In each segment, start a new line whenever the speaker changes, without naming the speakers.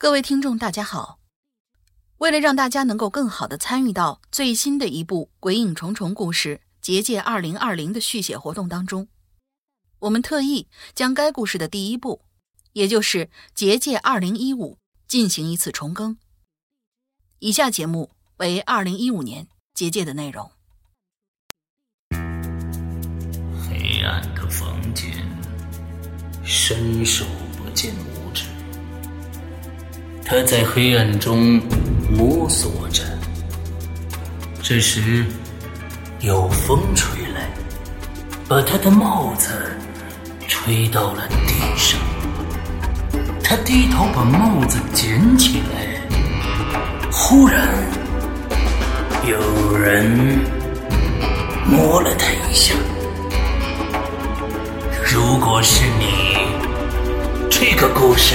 各位听众，大家好。为了让大家能够更好的参与到最新的一部《鬼影重重》故事《结界二零二零》的续写活动当中，我们特意将该故事的第一部，也就是《结界二零一五》进行一次重更。以下节目为二零一五年《结界》的内容。
黑暗的房间，伸手不见五。他在黑暗中摸索着。这时，有风吹来，把他的帽子吹到了地上。他低头把帽子捡起来，忽然有人摸了他一下。如果是你，这个故事。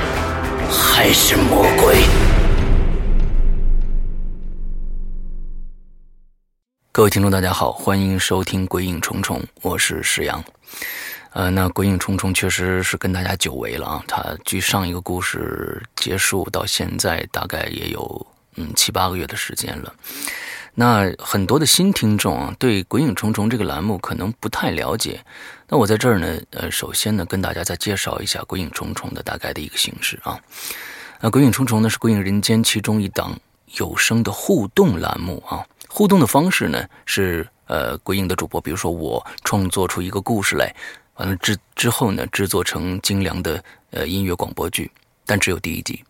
还是魔鬼。各位听众，大家好，欢迎收听《鬼影重重》，我是石阳。呃，那《鬼影重重》确实是跟大家久违了啊。它距上一个故事结束到现在，大概也有嗯七八个月的时间了。那很多的新听众啊，对《鬼影重重》这个栏目可能不太了解。那我在这儿呢，呃，首先呢，跟大家再介绍一下《鬼影重重》的大概的一个形式啊。那《鬼影重重》呢是《鬼影人间》其中一档有声的互动栏目啊。互动的方式呢是，呃，鬼影的主播，比如说我创作出一个故事来，完了之之后呢，制作成精良的呃音乐广播剧，但只有第一集。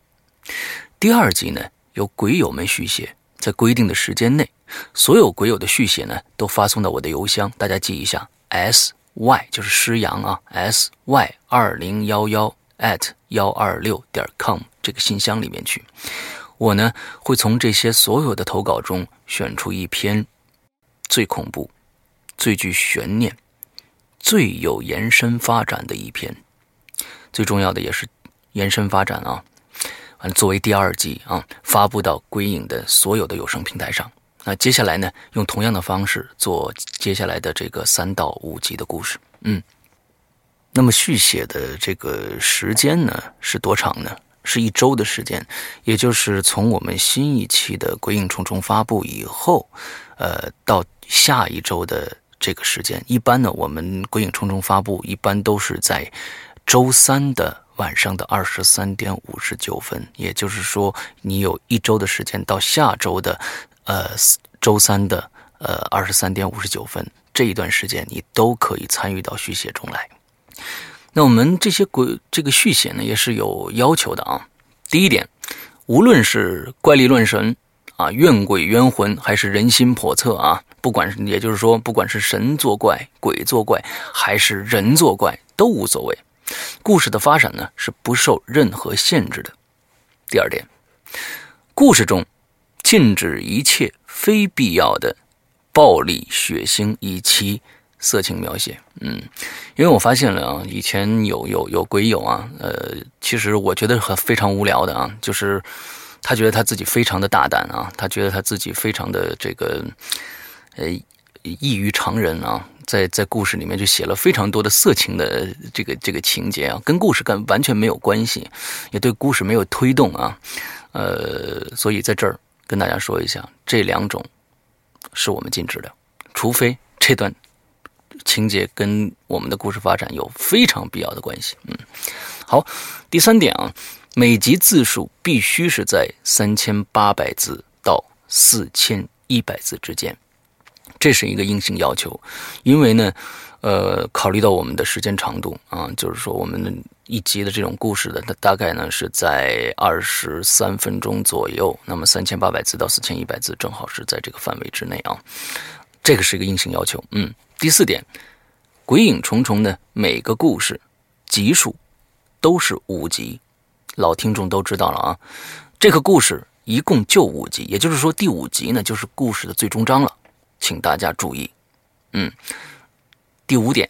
第二集呢，由鬼友们续写。在规定的时间内，所有鬼友的续写呢，都发送到我的邮箱，大家记一下，s y 就是诗阳啊，s y 二零幺幺 at 幺二六点 com 这个信箱里面去。我呢会从这些所有的投稿中选出一篇最恐怖、最具悬念、最有延伸发展的一篇，最重要的也是延伸发展啊。作为第二季啊，发布到归影的所有的有声平台上。那接下来呢，用同样的方式做接下来的这个三到五集的故事。嗯，那么续写的这个时间呢是多长呢？是一周的时间，也就是从我们新一期的《鬼影重重》发布以后，呃，到下一周的这个时间。一般呢，我们《鬼影重重》发布一般都是在周三的。晚上的二十三点五十九分，也就是说，你有一周的时间到下周的，呃，周三的呃二十三点五十九分这一段时间，你都可以参与到续写中来。那我们这些鬼这个续写呢，也是有要求的啊。第一点，无论是怪力乱神啊、怨鬼冤魂，还是人心叵测啊，不管也就是说，不管是神作怪、鬼作怪，还是人作怪，都无所谓。故事的发展呢是不受任何限制的。第二点，故事中禁止一切非必要的暴力、血腥以及色情描写。嗯，因为我发现了啊，以前有有有鬼友啊，呃，其实我觉得很非常无聊的啊，就是他觉得他自己非常的大胆啊，他觉得他自己非常的这个呃异于常人啊。在在故事里面就写了非常多的色情的这个这个情节啊，跟故事跟完全没有关系，也对故事没有推动啊，呃，所以在这儿跟大家说一下，这两种是我们禁止的，除非这段情节跟我们的故事发展有非常必要的关系。嗯，好，第三点啊，每集字数必须是在三千八百字到四千一百字之间。这是一个硬性要求，因为呢，呃，考虑到我们的时间长度啊，就是说我们一集的这种故事的，它大概呢是在二十三分钟左右，那么三千八百字到四千一百字，正好是在这个范围之内啊。这个是一个硬性要求。嗯，第四点，鬼影重重的每个故事集数都是五集，老听众都知道了啊。这个故事一共就五集，也就是说第五集呢就是故事的最终章了，请大家注意。嗯，第五点，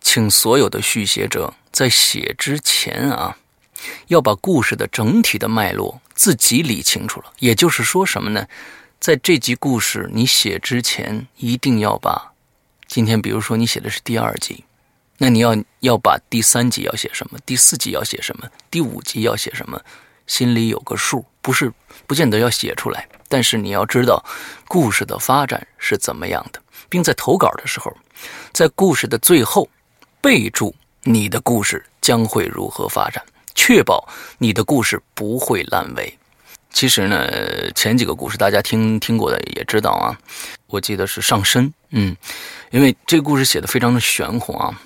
请所有的续写者在写之前啊，要把故事的整体的脉络自己理清楚了。也就是说什么呢？在这集故事你写之前，一定要把今天，比如说你写的是第二集，那你要要把第三集要写什么，第四集要写什么，第五集要写什么。心里有个数，不是不见得要写出来，但是你要知道故事的发展是怎么样的，并在投稿的时候，在故事的最后备注你的故事将会如何发展，确保你的故事不会烂尾。其实呢，前几个故事大家听听过的也知道啊，我记得是上身，嗯，因为这个故事写的非常的玄乎啊。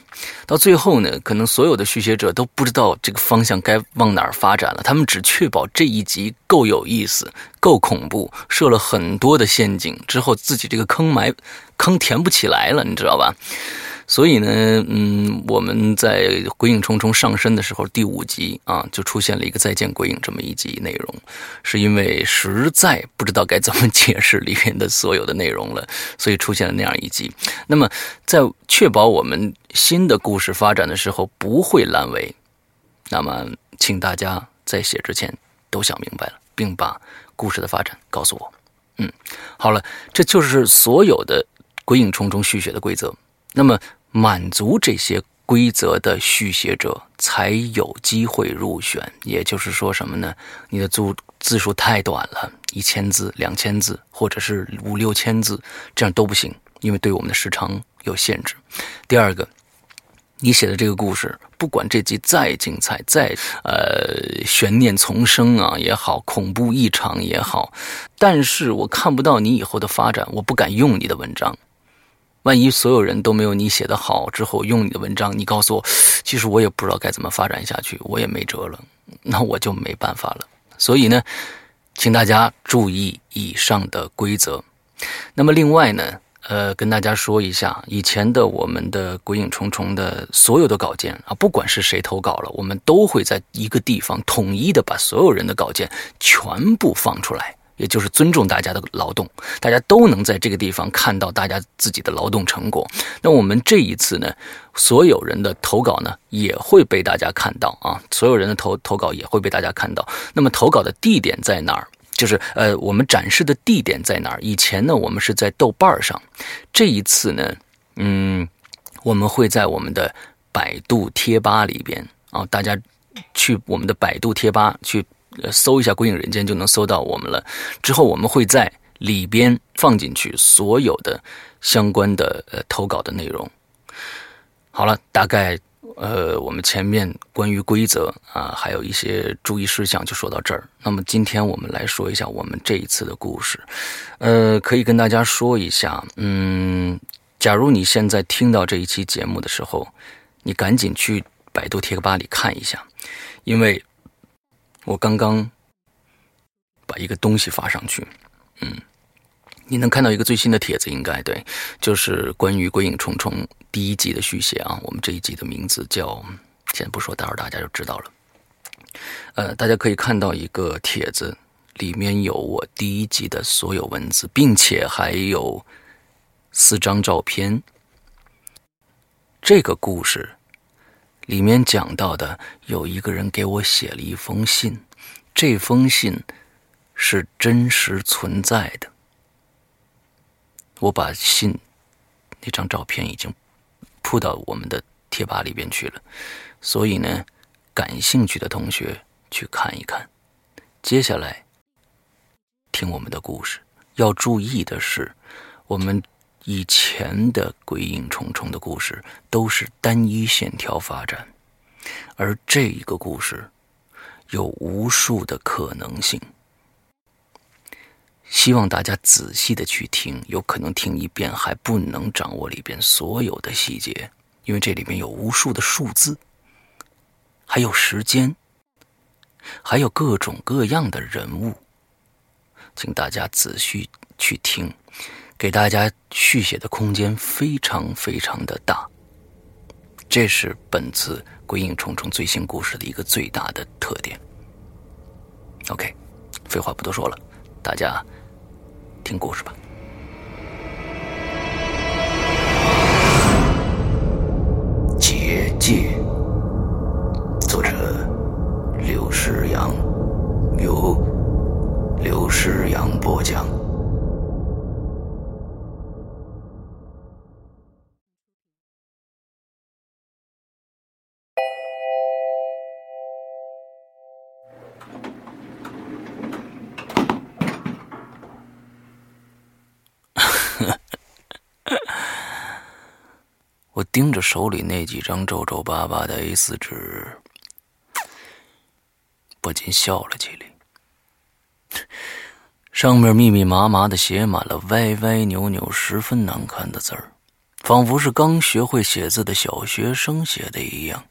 到最后呢，可能所有的续写者都不知道这个方向该往哪儿发展了。他们只确保这一集够有意思、够恐怖，设了很多的陷阱，之后自己这个坑埋坑填不起来了，你知道吧？所以呢，嗯，我们在《鬼影重重》上身的时候，第五集啊，就出现了一个“再见鬼影”这么一集内容，是因为实在不知道该怎么解释里面的所有的内容了，所以出现了那样一集。那么，在确保我们新的故事发展的时候不会烂尾，那么，请大家在写之前都想明白了，并把故事的发展告诉我。嗯，好了，这就是所有的《鬼影重重》续写的规则。那么。满足这些规则的续写者才有机会入选。也就是说什么呢？你的字字数太短了，一千字、两千字，或者是五六千字，这样都不行，因为对我们的时长有限制。第二个，你写的这个故事，不管这集再精彩、再呃悬念丛生啊也好，恐怖异常也好，但是我看不到你以后的发展，我不敢用你的文章。万一所有人都没有你写的好，之后用你的文章，你告诉我，其实我也不知道该怎么发展下去，我也没辙了，那我就没办法了。所以呢，请大家注意以上的规则。那么另外呢，呃，跟大家说一下，以前的我们的《鬼影重重》的所有的稿件啊，不管是谁投稿了，我们都会在一个地方统一的把所有人的稿件全部放出来。也就是尊重大家的劳动，大家都能在这个地方看到大家自己的劳动成果。那我们这一次呢，所有人的投稿呢也会被大家看到啊，所有人的投投稿也会被大家看到。那么投稿的地点在哪儿？就是呃，我们展示的地点在哪儿？以前呢，我们是在豆瓣上，这一次呢，嗯，我们会在我们的百度贴吧里边啊，大家去我们的百度贴吧去。搜一下《鬼影人间》就能搜到我们了。之后我们会在里边放进去所有的相关的呃投稿的内容。好了，大概呃我们前面关于规则啊，还有一些注意事项就说到这儿。那么今天我们来说一下我们这一次的故事。呃，可以跟大家说一下，嗯，假如你现在听到这一期节目的时候，你赶紧去百度贴吧里看一下，因为。我刚刚把一个东西发上去，嗯，你能看到一个最新的帖子，应该对，就是关于《鬼影重重》第一集的续写啊。我们这一集的名字叫，先不说，待会儿大家就知道了。呃，大家可以看到一个帖子，里面有我第一集的所有文字，并且还有四张照片。这个故事。里面讲到的有一个人给我写了一封信，这封信是真实存在的。我把信那张照片已经铺到我们的贴吧里边去了，所以呢，感兴趣的同学去看一看。接下来听我们的故事，要注意的是，我们。以前的鬼影重重的故事都是单一线条发展，而这一个故事有无数的可能性。希望大家仔细的去听，有可能听一遍还不能掌握里边所有的细节，因为这里面有无数的数字，还有时间，还有各种各样的人物，请大家仔细去听。给大家续写的空间非常非常的大，这是本次《鬼影重重》最新故事的一个最大的特点。OK，废话不多说了，大家听故事吧。结界，作者刘诗阳，由刘诗阳播讲。盯着手里那几张皱皱巴巴的 A 四纸，不禁笑了起来。上面密密麻麻的写满了歪歪扭扭、十分难看的字儿，仿佛是刚学会写字的小学生写的一样。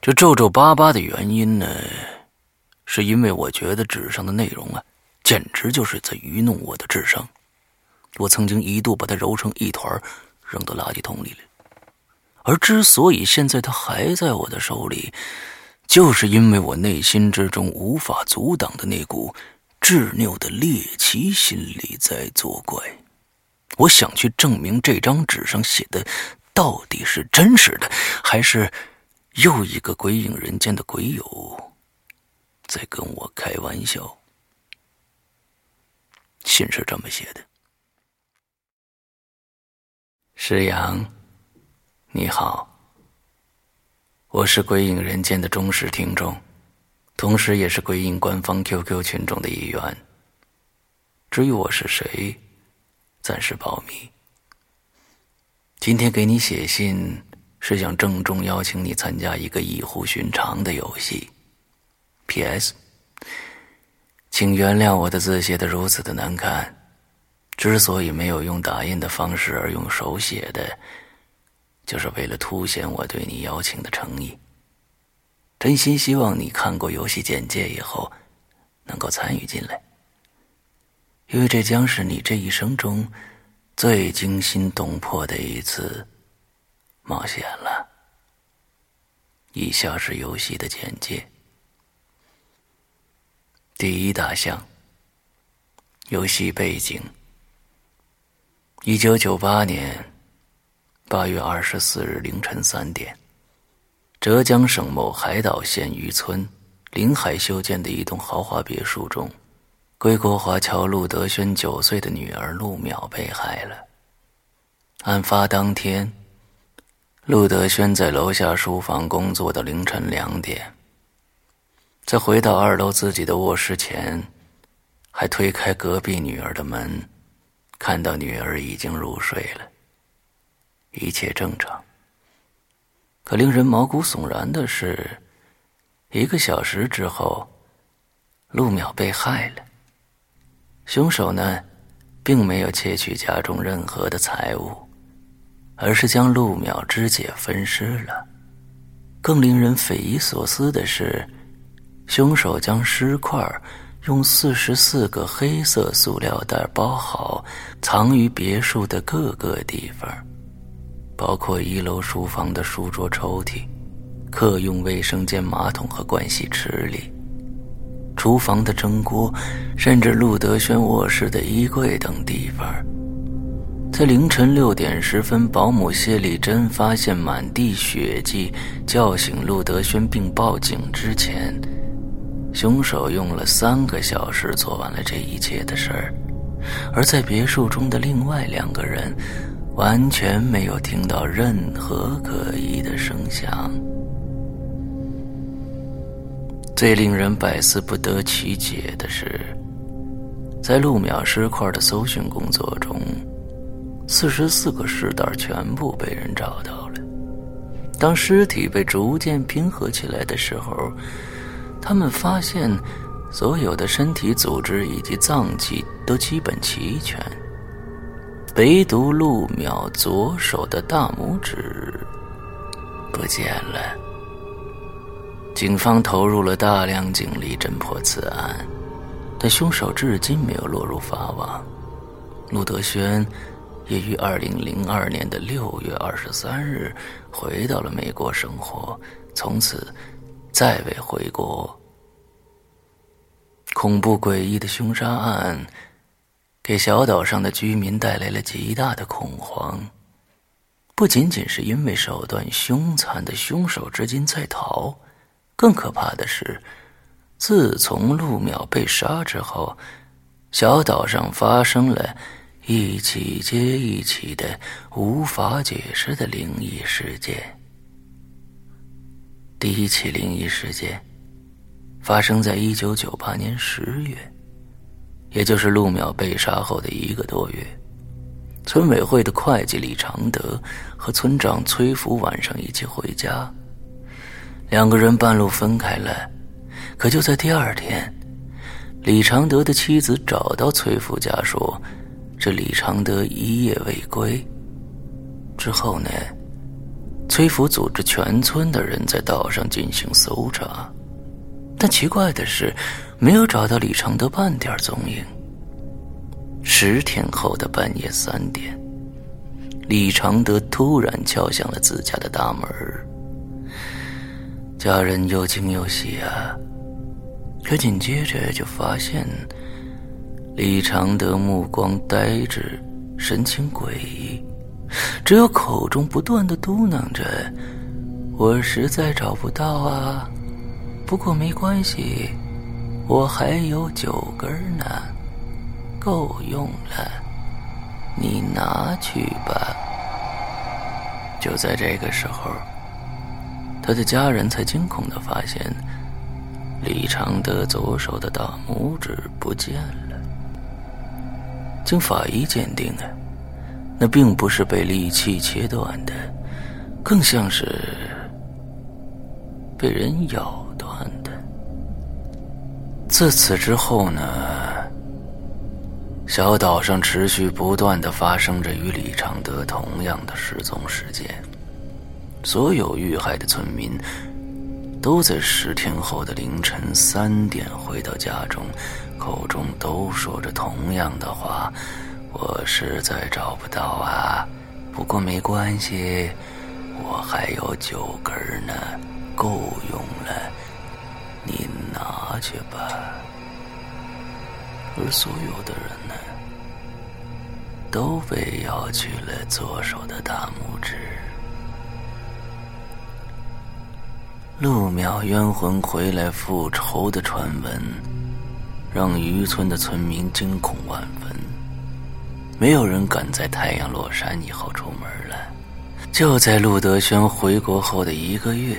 这皱皱巴巴的原因呢，是因为我觉得纸上的内容啊，简直就是在愚弄我的智商。我曾经一度把它揉成一团。扔到垃圾桶里了。而之所以现在它还在我的手里，就是因为我内心之中无法阻挡的那股执拗的猎奇心理在作怪。我想去证明这张纸上写的到底是真实的，还是又一个鬼影人间的鬼友在跟我开玩笑。信是这么写的。石阳，你好。我是鬼影人间的忠实听众，同时也是鬼影官方 QQ 群众的一员。至于我是谁，暂时保密。今天给你写信，是想郑重邀请你参加一个异乎寻常的游戏。P.S. 请原谅我的字写的如此的难看。之所以没有用打印的方式而用手写的，就是为了凸显我对你邀请的诚意。真心希望你看过游戏简介以后，能够参与进来，因为这将是你这一生中最惊心动魄的一次冒险了。以下是游戏的简介：第一大项，游戏背景。一九九八年八月二十四日凌晨三点，浙江省某海岛县渔村临海修建的一栋豪华别墅中，归国华侨陆德轩九岁的女儿陆淼被害了。案发当天，陆德轩在楼下书房工作到凌晨两点，在回到二楼自己的卧室前，还推开隔壁女儿的门。看到女儿已经入睡了，一切正常。可令人毛骨悚然的是，一个小时之后，陆淼被害了。凶手呢，并没有窃取家中任何的财物，而是将陆淼肢解分尸了。更令人匪夷所思的是，凶手将尸块。用四十四个黑色塑料袋包好，藏于别墅的各个地方，包括一楼书房的书桌抽屉、客用卫生间马桶和盥洗池里、厨房的蒸锅，甚至陆德轩卧室的衣柜等地方。在凌晨六点十分，保姆谢丽珍发现满地血迹，叫醒陆德轩并报警之前。凶手用了三个小时做完了这一切的事儿，而在别墅中的另外两个人，完全没有听到任何可疑的声响。最令人百思不得其解的是，在陆淼尸块的搜寻工作中，四十四个尸袋全部被人找到了。当尸体被逐渐拼合起来的时候。他们发现，所有的身体组织以及脏器都基本齐全，唯独陆淼左手的大拇指不见了。警方投入了大量警力侦破此案，但凶手至今没有落入法网。陆德轩也于二零零二年的六月二十三日回到了美国生活，从此。再未回国，恐怖诡异的凶杀案，给小岛上的居民带来了极大的恐慌。不仅仅是因为手段凶残的凶手至今在逃，更可怕的是，自从陆淼被杀之后，小岛上发生了一起接一起的无法解释的灵异事件。第一起灵异事件。发生在一九九八年十月，也就是陆淼被杀后的一个多月。村委会的会计李常德和村长崔福晚上一起回家，两个人半路分开了。可就在第二天，李常德的妻子找到崔福家说：“这李常德一夜未归。”之后呢，崔福组织全村的人在岛上进行搜查。但奇怪的是，没有找到李长德半点踪影。十天后的半夜三点，李长德突然敲响了自家的大门家人又惊又喜啊！可紧接着就发现，李长德目光呆滞，神情诡异，只有口中不断的嘟囔着：“我实在找不到啊。”不过没关系，我还有九根呢，够用了，你拿去吧。就在这个时候，他的家人才惊恐的发现，李长德左手的大拇指不见了。经法医鉴定啊，那并不是被利器切断的，更像是被人咬断的。自此之后呢，小岛上持续不断的发生着与李长德同样的失踪事件。所有遇害的村民都在十天后的凌晨三点回到家中，口中都说着同样的话：“我实在找不到啊，不过没关系，我还有九根呢，够用了。”你拿去吧。而所有的人呢，都被要去了左手的大拇指。陆淼冤魂回来复仇的传闻，让渔村的村民惊恐万分，没有人敢在太阳落山以后出门了。就在陆德轩回国后的一个月。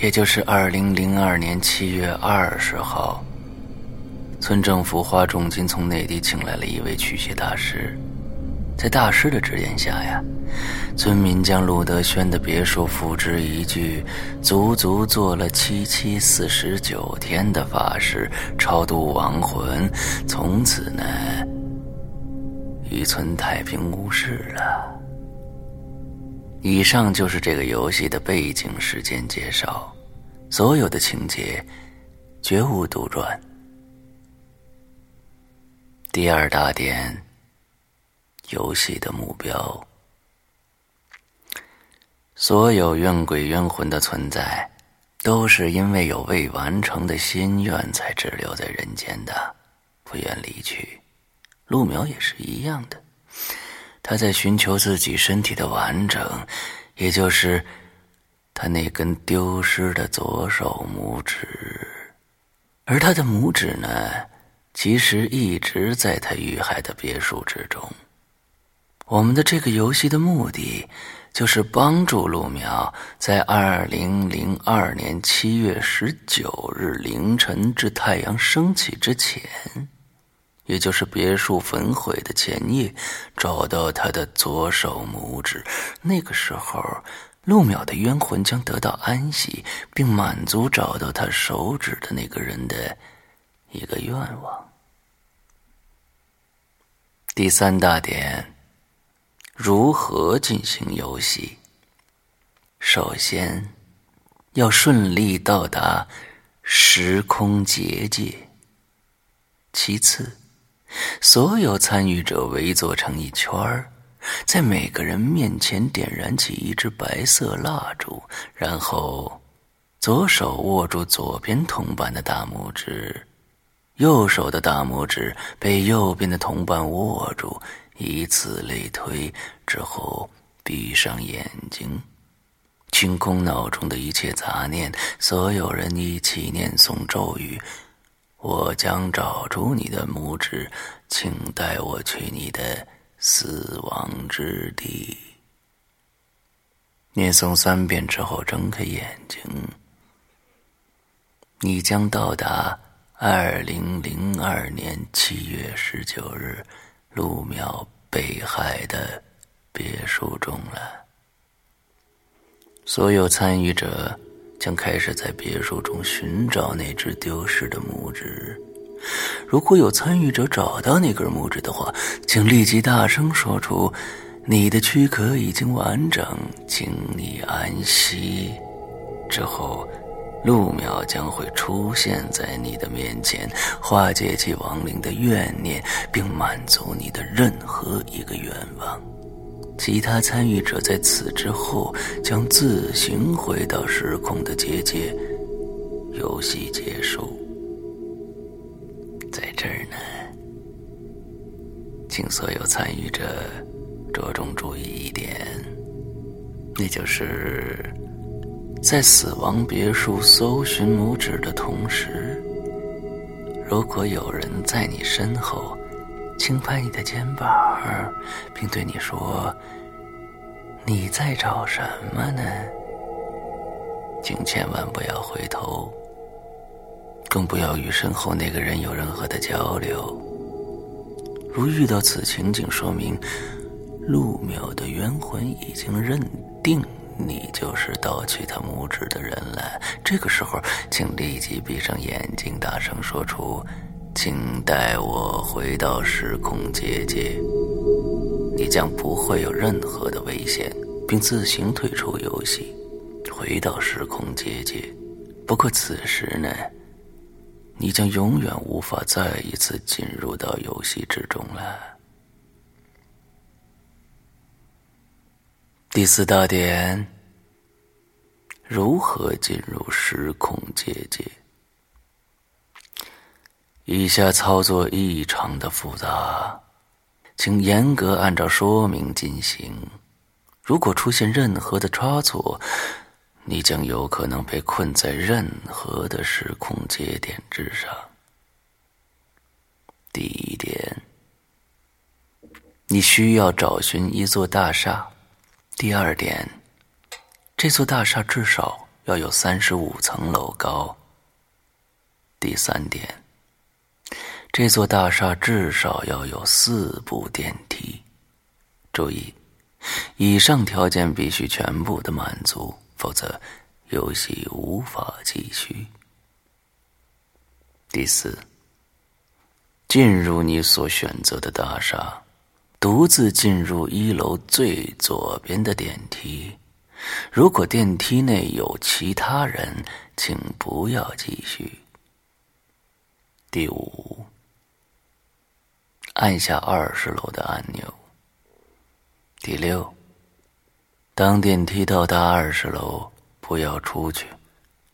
也就是二零零二年七月二十号，村政府花重金从内地请来了一位驱邪大师，在大师的指点下呀，村民将陆德轩的别墅付之一炬，足足做了七七四十九天的法事，超度亡魂，从此呢，渔村太平无事了。以上就是这个游戏的背景时间介绍，所有的情节绝无杜撰。第二大点，游戏的目标：所有怨鬼冤魂的存在，都是因为有未完成的心愿才滞留在人间的，不愿离去。陆苗也是一样的。他在寻求自己身体的完整，也就是他那根丢失的左手拇指，而他的拇指呢，其实一直在他遇害的别墅之中。我们的这个游戏的目的，就是帮助陆苗在二零零二年七月十九日凌晨至太阳升起之前。也就是别墅焚毁的前夜，找到他的左手拇指。那个时候，陆淼的冤魂将得到安息，并满足找到他手指的那个人的一个愿望。第三大点，如何进行游戏？首先，要顺利到达时空结界。其次，所有参与者围坐成一圈儿，在每个人面前点燃起一支白色蜡烛，然后左手握住左边同伴的大拇指，右手的大拇指被右边的同伴握住，以此类推，之后闭上眼睛，清空脑中的一切杂念。所有人一起念诵咒语：“我将找出你的拇指，请带我去你的死亡之地。”念诵三遍之后，睁开眼睛，你将到达。二零零二年七月十九日，陆淼被害的别墅中了。所有参与者将开始在别墅中寻找那只丢失的拇指。如果有参与者找到那根拇指的话，请立即大声说出：“你的躯壳已经完整，请你安息。”之后。陆淼将会出现在你的面前，化解其亡灵的怨念，并满足你的任何一个愿望。其他参与者在此之后将自行回到时空的结界。游戏结束，在这儿呢，请所有参与者着重注意一点，那就是。在死亡别墅搜寻拇指的同时，如果有人在你身后轻拍你的肩膀，并对你说：“你在找什么呢？”请千万不要回头，更不要与身后那个人有任何的交流。如遇到此情景，说明陆淼的冤魂已经认定。你就是盗取他拇指的人了。这个时候，请立即闭上眼睛，大声说出：“请带我回到时空结界。”你将不会有任何的危险，并自行退出游戏，回到时空结界。不过此时呢，你将永远无法再一次进入到游戏之中了。第四大点：如何进入时空结界？以下操作异常的复杂，请严格按照说明进行。如果出现任何的差错，你将有可能被困在任何的时空节点之上。第一点，你需要找寻一座大厦。第二点，这座大厦至少要有三十五层楼高。第三点，这座大厦至少要有四部电梯。注意，以上条件必须全部的满足，否则游戏无法继续。第四，进入你所选择的大厦。独自进入一楼最左边的电梯。如果电梯内有其他人，请不要继续。第五，按下二十楼的按钮。第六，当电梯到达二十楼，不要出去，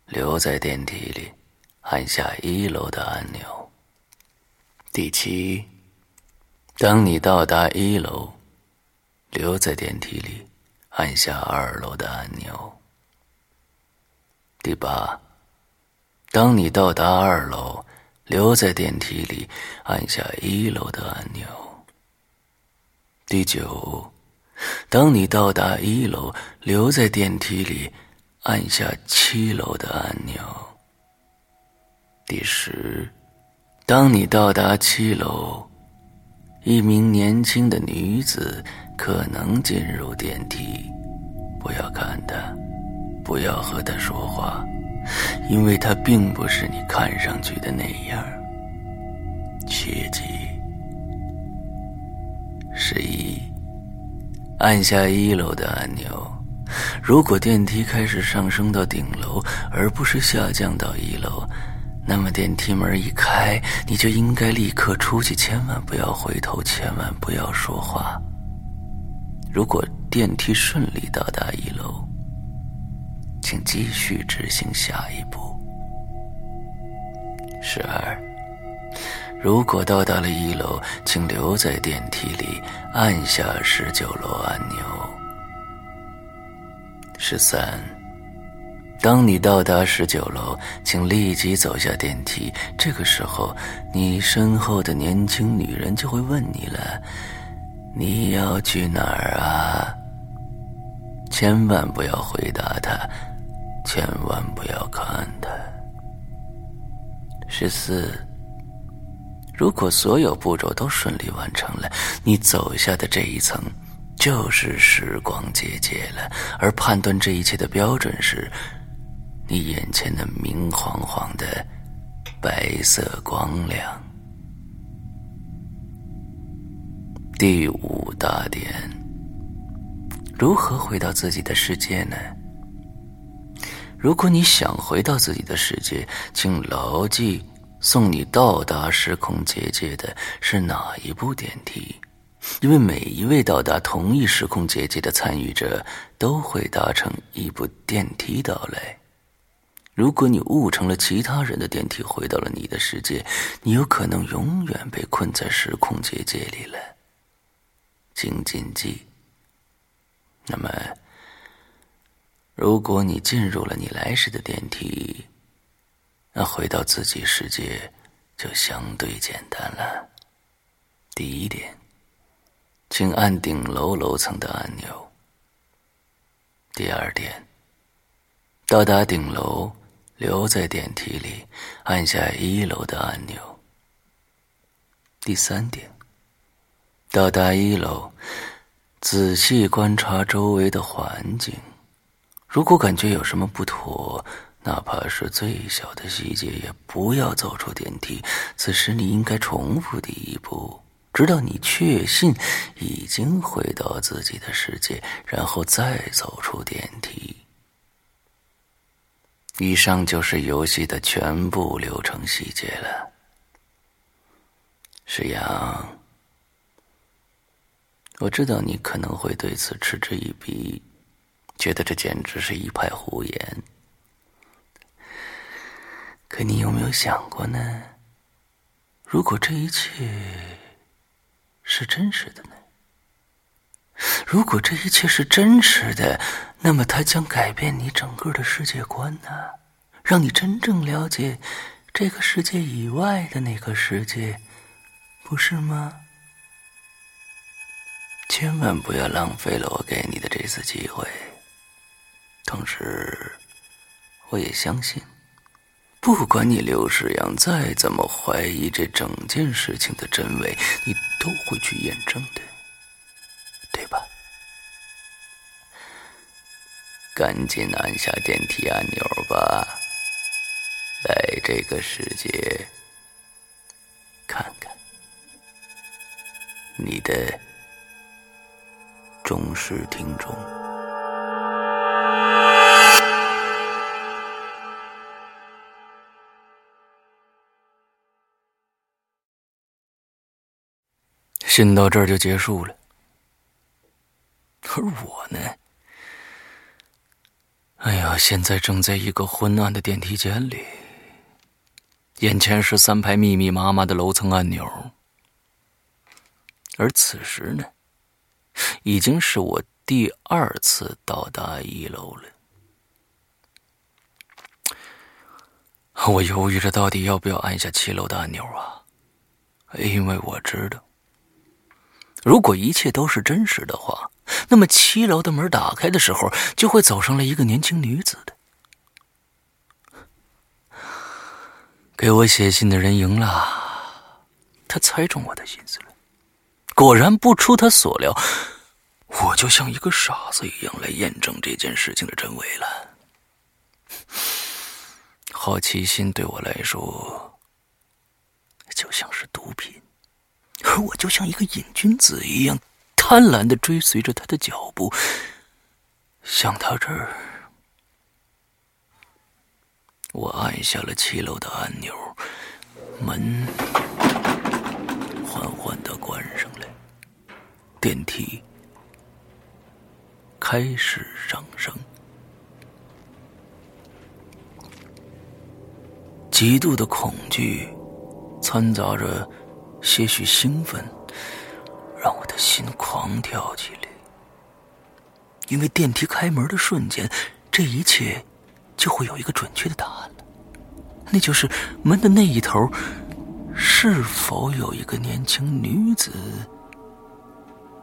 留在电梯里，按下一楼的按钮。第七。当你到达一楼，留在电梯里，按下二楼的按钮。第八，当你到达二楼，留在电梯里，按下一楼的按钮。第九，当你到达一楼，留在电梯里，按下七楼的按钮。第十，当你到达七楼。一名年轻的女子可能进入电梯，不要看她，不要和她说话，因为它并不是你看上去的那样。切记。十一，按下一楼的按钮。如果电梯开始上升到顶楼，而不是下降到一楼。那么电梯门一开，你就应该立刻出去，千万不要回头，千万不要说话。如果电梯顺利到达一楼，请继续执行下一步。十二，如果到达了一楼，请留在电梯里，按下十九楼按钮。十三，当你到达十九楼，请立即走下电梯。这个时候，你身后的年轻女人就会问你了：“你要去哪儿啊？”千万不要回答她，千万不要看她。十四。如果所有步骤都顺利完成了，你走下的这一层就是时光结界了。而判断这一切的标准是，你眼前的明晃晃的白色光亮。第五大点：如何回到自己的世界呢？如果你想回到自己的世界，请牢记。送你到达时空结界的是哪一部电梯？因为每一位到达同一时空结界的参与者都会搭乘一部电梯到来。如果你误乘了其他人的电梯回到了你的世界，你有可能永远被困在时空结界里了。请谨记。那么，如果你进入了你来时的电梯，那回到自己世界就相对简单了。第一点，请按顶楼楼层的按钮。第二点，到达顶楼，留在电梯里，按下一楼的按钮。第三点，到达一楼，仔细观察周围的环境，如果感觉有什么不妥。哪怕是最小的细节，也不要走出电梯。此时，你应该重复第一步，直到你确信已经回到自己的世界，然后再走出电梯。以上就是游戏的全部流程细节了。石阳，我知道你可能会对此嗤之以鼻，觉得这简直是一派胡言。可你有没有想过呢？如果这一切是真实的呢？如果这一切是真实的，那么它将改变你整个的世界观呢，让你真正了解这个世界以外的那个世界，不是吗？千万不要浪费了我给你的这次机会。同时，我也相信。不管你刘世阳再怎么怀疑这整件事情的真伪，你都会去验证的，对吧？赶紧按下电梯按钮吧，来这个世界看看你的忠实听众。信到这儿就结束了，而我呢？哎呀，现在正在一个昏暗的电梯间里，眼前是三排密密麻麻的楼层按钮，而此时呢，已经是我第二次到达一楼了。我犹豫着，到底要不要按下七楼的按钮啊？因为我知道。如果一切都是真实的话，那么七楼的门打开的时候，就会走上来一个年轻女子的。给我写信的人赢了，他猜中我的心思了。果然不出他所料，我就像一个傻子一样来验证这件事情的真伪了。好奇心对我来说，就像是毒品。而我就像一个瘾君子一样，贪婪的追随着他的脚步，想到这儿，我按下了七楼的按钮，门缓缓的关上了，电梯开始上升，极度的恐惧。掺杂着些许兴奋，让我的心狂跳起来。因为电梯开门的瞬间，这一切就会有一个准确的答案了，那就是门的那一头是否有一个年轻女子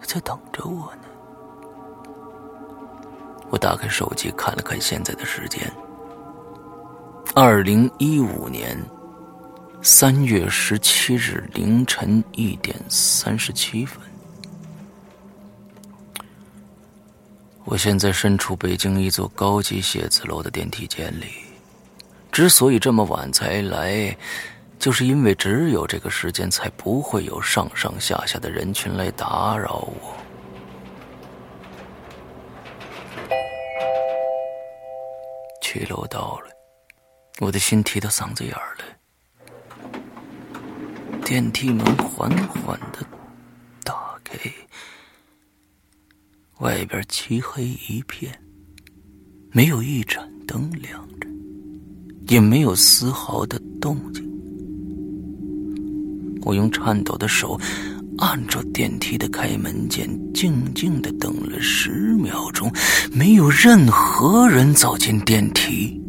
在等着我呢？我打开手机看了看现在的时间，二零一五年三月十七日凌晨一点三十七分。我现在身处北京一座高级写字楼的电梯间里，之所以这么晚才来，就是因为只有这个时间才不会有上上下下的人群来打扰我。七楼到了，我的心提到嗓子眼儿了。电梯门缓缓的打开。外边漆黑一片，没有一盏灯亮着，也没有丝毫的动静。我用颤抖的手按着电梯的开门键，静静的等了十秒钟，没有任何人走进电梯。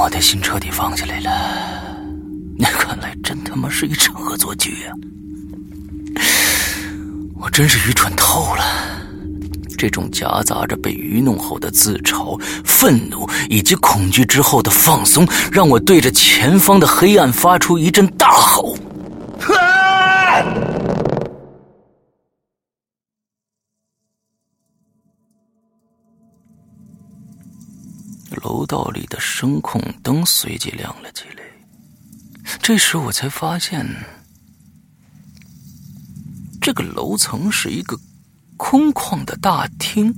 我的心彻底放下来了。那看来真他妈是一场恶作剧啊！我真是愚蠢透了。这种夹杂着被愚弄后的自嘲、愤怒以及恐惧之后的放松，让我对着前方的黑暗发出一阵大吼。啊道里的声控灯随即亮了起来。这时我才发现，这个楼层是一个空旷的大厅。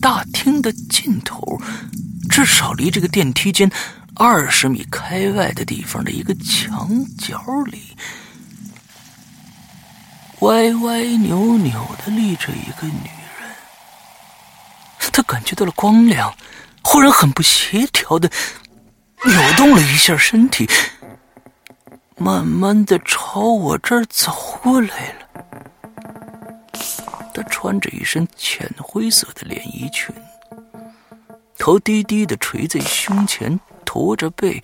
大厅的尽头，至少离这个电梯间二十米开外的地方的一个墙角里，歪歪扭扭的立着一个女感觉到了光亮，忽然很不协调的。扭动了一下身体，慢慢的朝我这儿走过来了。她穿着一身浅灰色的连衣裙，头低低的垂在胸前，驼着背，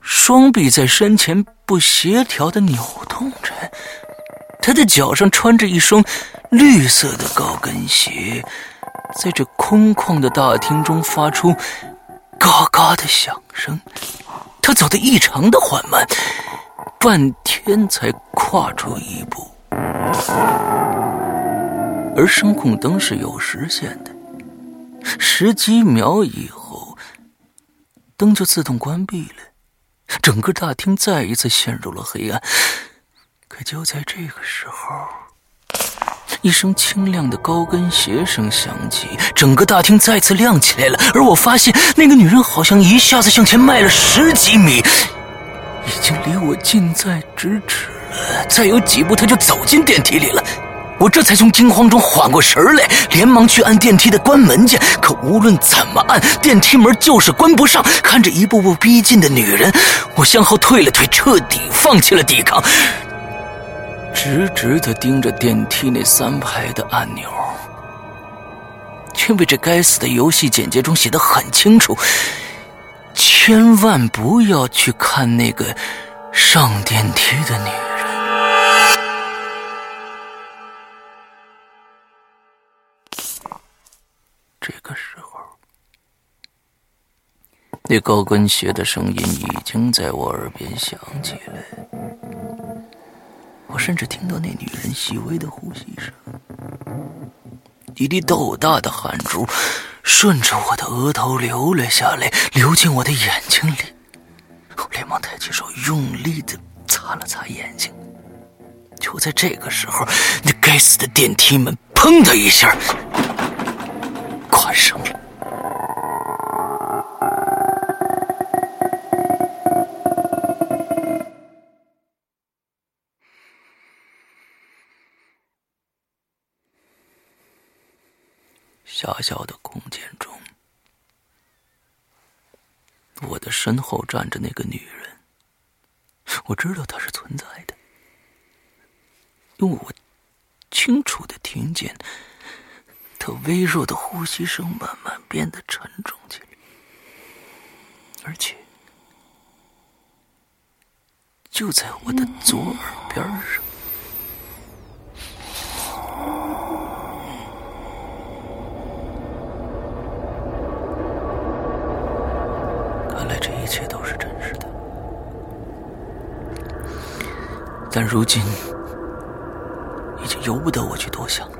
双臂在身前不协调的扭动着。她的脚上穿着一双绿色的高跟鞋，在这空旷的大厅中发出。嘎嘎的响声，他走得异常的缓慢，半天才跨出一步。而声控灯是有时限的，十几秒以后，灯就自动关闭了，整个大厅再一次陷入了黑暗。可就在这个时候。一声清亮的高跟鞋声响起，整个大厅再次亮起来了。而我发现，那个女人好像一下子向前迈了十几米，已经离我近在咫尺了。再有几步，她就走进电梯里了。我这才从惊慌中缓过神来，连忙去按电梯的关门键。可无论怎么按，电梯门就是关不上。看着一步步逼近的女人，我向后退了退，彻底放弃了抵抗。直直的盯着电梯那三排的按钮，因为这该死的游戏简介中写的很清楚，千万不要去看那个上电梯的女人。这个时候，那高跟鞋的声音已经在我耳边响起来。我甚至听到那女人细微的呼吸声，一滴豆大的汗珠顺着我的额头流了下来，流进我的眼睛里。我连忙抬起手，用力的擦了擦眼睛。就在这个时候，那该死的电梯门“砰”的一下关上了。狭小的空间中，我的身后站着那个女人，我知道她是存在的，因为我清楚的听见她微弱的呼吸声慢慢变得沉重起来，而且就在我的左耳边上。一一切都是真实的，但如今已经由不得我去多想了。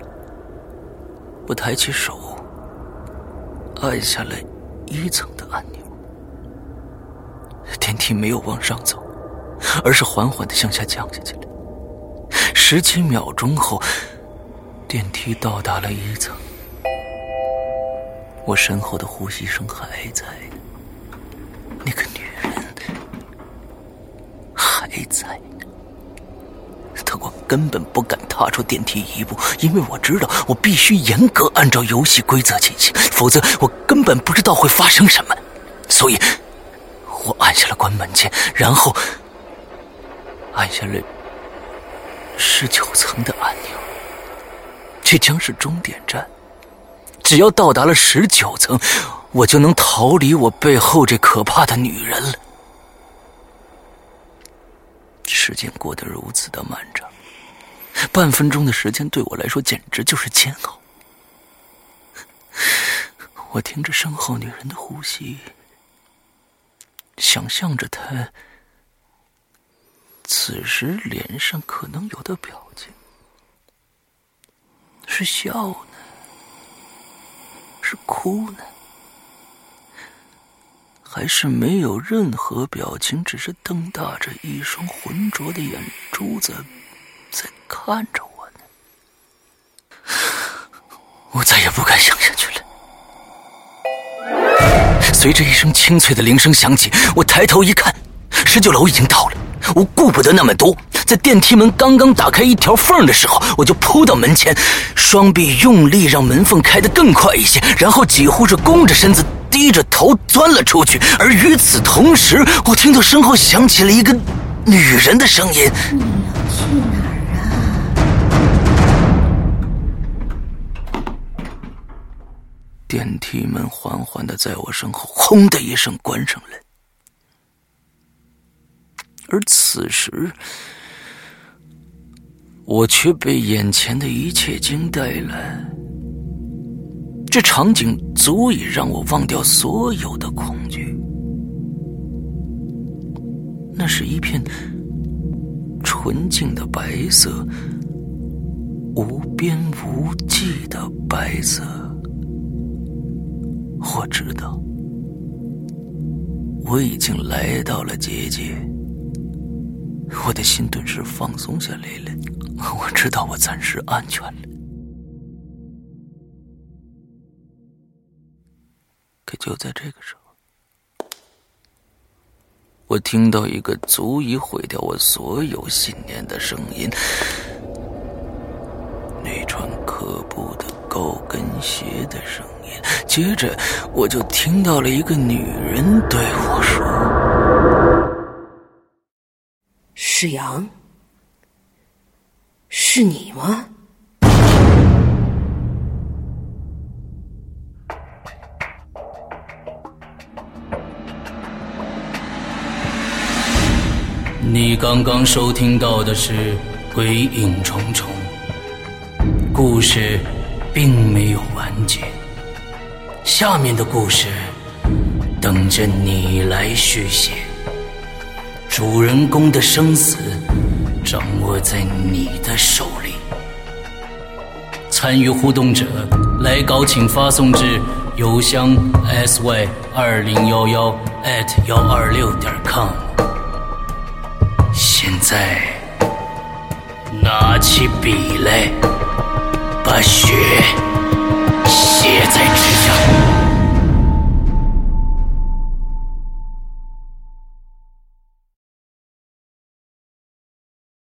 我抬起手，按下了一层的按钮，电梯没有往上走，而是缓缓的向下降下去了。十几秒钟后，电梯到达了一层，我身后的呼吸声还在。那个女人还在，可我根本不敢踏出电梯一步，因为我知道我必须严格按照游戏规则进行，否则我根本不知道会发生什么。所以，我按下了关门键，然后按下了十九层的按钮。这将是终点站，只要到达了十九层。我就能逃离我背后这可怕的女人了。时间过得如此的漫长，半分钟的时间对我来说简直就是煎熬。我听着身后女人的呼吸，想象着她此时脸上可能有的表情，是笑呢，是哭呢？还是没有任何表情，只是瞪大着一双浑浊的眼珠子在看着我呢。我再也不敢想下去了。随着一声清脆的铃声响起，我抬头一看，十九楼已经到了。我顾不得那么多，在电梯门刚刚打开一条缝的时候，我就扑到门前，双臂用力让门缝开得更快一些，然后几乎是弓着身子。低着头钻了出去，而与此同时，我听到身后响起了一个女人的声音：“
你要去
电梯门缓缓的在我身后“轰”的一声关上了，而此时，我却被眼前的一切惊呆了。这场景足以让我忘掉所有的恐惧。那是一片纯净的白色，无边无际的白色。我知道，我已经来到了结界。我的心顿时放松下来了。我知道，我暂时安全了。可就在这个时候，我听到一个足以毁掉我所有信念的声音：那串可怖的高跟鞋的声音。接着，我就听到了一个女人对我说：“
世阳，是你吗？”
你刚刚收听到的是《鬼影重重》，故事并没有完结，下面的故事等着你来续写。主人公的生死掌握在你的手里。参与互动者来稿，请发送至邮箱 sy 二零幺幺 at 幺二六点 com。现在，拿起笔来，把血写在纸上。